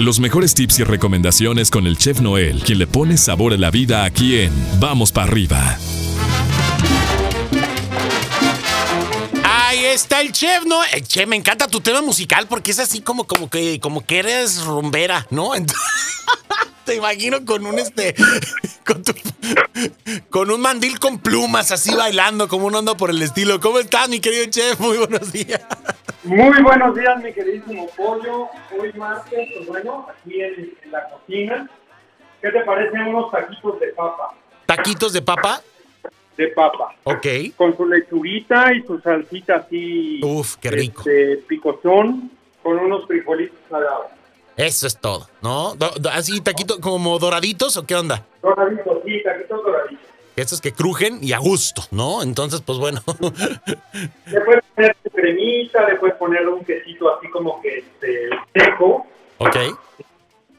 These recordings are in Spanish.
Los mejores tips y recomendaciones con el chef Noel, quien le pone sabor a la vida aquí en Vamos para arriba. Ahí está el chef, ¿no? El chef, me encanta tu tema musical porque es así como, como que, como que eres rumbera, ¿no? Te imagino con un este, con, tu- con un mandil con plumas, así bailando, como un hondo por el estilo. ¿Cómo estás, mi querido chef? Muy buenos días. Muy buenos días, mi queridísimo pollo. Hoy martes, pues bueno, aquí en, en la cocina. ¿Qué te parecen unos taquitos de papa? Taquitos de papa. De papa. Ok. Con su lechuguita y su salsita así. Uf, qué rico. Este, picosón, con unos frijolitos salados. Eso es todo, ¿no? Así, taquitos como doraditos o qué onda? Doraditos, sí, taquitos doraditos. Estos que crujen y a gusto, ¿no? Entonces, pues bueno. Le puedes poner tu cremita, le puedes poner un quesito así como que este, seco. ok.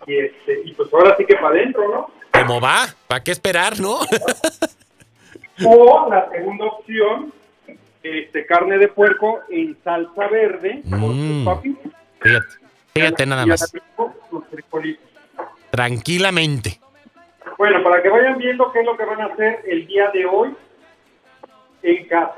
Y, este, y pues ahora sí que para adentro, ¿no? ¿Cómo va? ¿Para qué esperar, no? O la segunda opción, este, carne de puerco en salsa verde con Mm. sus papitas. Fíjate, fíjate nada más. Tranquilamente. Bueno, para que vayan viendo qué es lo que van a hacer el día de hoy en casa.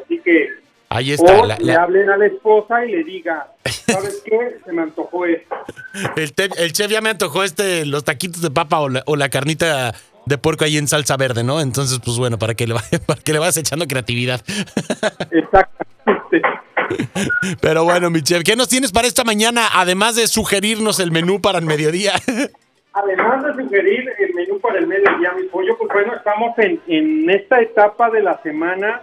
Así que, Ahí está. o la- le la- hablen a la esposa y le diga, ¿sabes qué? Se me antojó esto. el, te- el chef ya me antojó este, los taquitos de papa o la, o la carnita de puerco ahí en salsa verde, ¿no? Entonces, pues bueno, para que le, vaya- para que le vayas echando creatividad. Exactamente. Pero bueno, mi chef, ¿qué nos tienes para esta mañana? Además de sugerirnos el menú para el mediodía. Además de sugerir el para el mediodía, mi pollo, pues bueno, estamos en, en esta etapa de la semana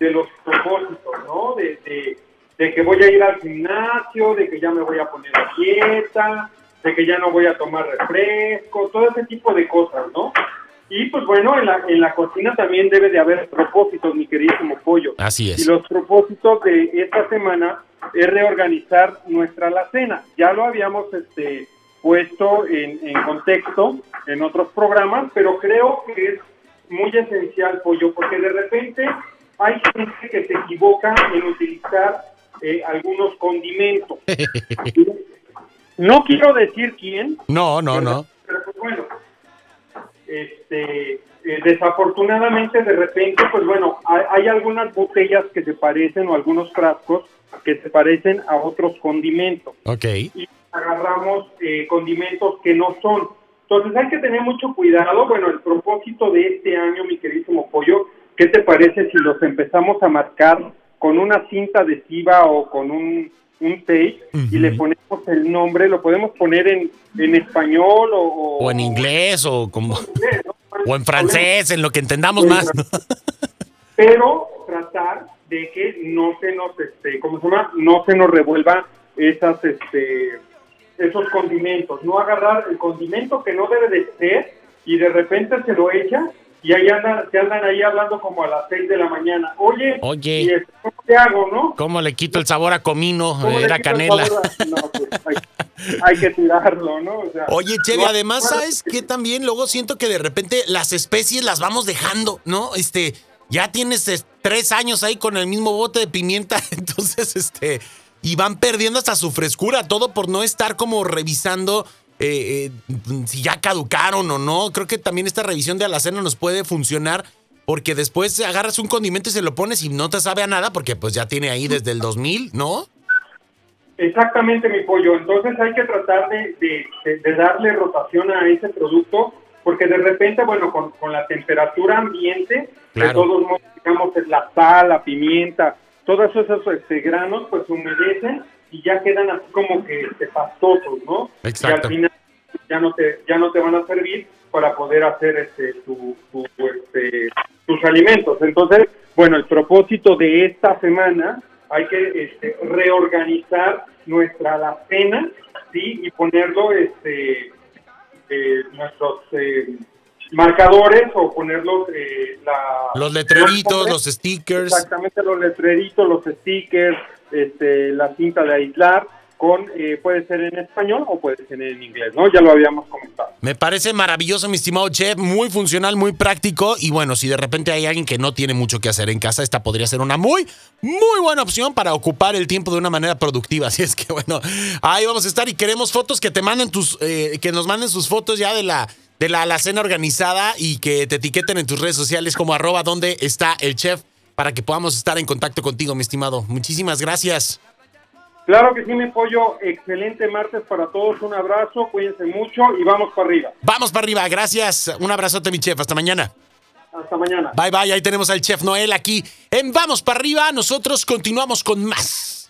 de los propósitos, ¿no? De, de- de que voy a ir al gimnasio, de que ya me voy a poner a dieta, de que ya no voy a tomar refresco, todo ese tipo de cosas, ¿no? Y pues bueno, en la, en la cocina también debe de haber propósitos, mi queridísimo pollo. Así Y es. los propósitos de esta semana es reorganizar nuestra alacena. Ya lo habíamos este, puesto en, en contexto en otros programas, pero creo que es muy esencial, Pollo, porque de repente hay gente que se equivoca en utilizar eh, algunos condimentos. No quiero decir quién, No, no, no. pero pues bueno, este, eh, desafortunadamente de repente, pues bueno, hay, hay algunas botellas que se parecen o algunos frascos que se parecen a otros condimentos Ok. y agarramos eh, condimentos que no son. Entonces hay que tener mucho cuidado. Bueno, el propósito de este año, mi queridísimo pollo, ¿qué te parece si los empezamos a marcar con una cinta adhesiva o con un, un tape y le ponemos el nombre? Lo podemos poner en, en español o, O en inglés o como... inglés, ¿no? O en francés, en lo que entendamos más. pero tratar de que no se nos este cómo se llama no se nos revuelva esas este esos condimentos no agarrar el condimento que no debe de ser y de repente se lo echa y ahí andan se andan ahí hablando como a las 6 de la mañana oye Oye. y esto, ¿cómo te hago no ¿Cómo le quito el sabor a comino? ¿Cómo le Era canela. no, pues, hay, hay que tirarlo no O sea, Oye, Chevy, no- además, ¿sabes qué? También luego siento que de repente las especies las vamos dejando, ¿no? Este, ya tienes es, tres años ahí con el mismo bote de pimienta, entonces, este, y van perdiendo hasta su frescura, todo por no estar como revisando eh, eh, si ya caducaron o no. Creo que también esta revisión de alacena nos puede funcionar. Porque después agarras un condimento y se lo pones y no te sabe a nada porque pues ya tiene ahí desde el 2000, ¿no? Exactamente, mi pollo. Entonces hay que tratar de, de- de- de darle rotación a ese producto, porque de repente, bueno, con, con la temperatura ambiente, Claro. de todos modos, digamos, la sal, la pimienta, todos esos este, granos, pues humedecen y ya quedan así como que este, pastosos, ¿no? Exacto. Y al final ya no te, ya no te van a servir para poder hacer este, tu, tu, este, tus alimentos. Entonces, bueno, el propósito de esta semana hay que este, reorganizar nuestra alacena, ¿sí? Y ponerlo, este, eh, nuestros eh, marcadores o ponerlos, eh, la... Los letreritos, los stickers. Exactamente, los letreritos, los stickers, este, la cinta de aislar, con, eh, puede ser en español o puede ser en inglés, ¿no? Ya lo habíamos comentado. Me parece maravilloso, mi estimado chef, muy funcional, muy práctico y bueno, si de repente hay alguien que no tiene mucho que hacer en casa, esta podría ser una muy, muy buena opción para ocupar el tiempo de una manera productiva. Así es que bueno, ahí vamos a estar y queremos fotos que te manden tus, eh, que nos manden sus fotos ya de la de la alacena organizada y que te etiqueten en tus redes sociales como arroba donde está el chef para que podamos estar en contacto contigo, mi estimado. Muchísimas gracias. Claro que sí, mi pollo. Excelente martes para todos. Un abrazo, cuídense mucho y vamos para arriba. Vamos para arriba, gracias. Un abrazote, mi chef. Hasta mañana. Hasta mañana. Bye, bye. Ahí tenemos al chef Noel aquí en Vamos para arriba. Nosotros continuamos con más.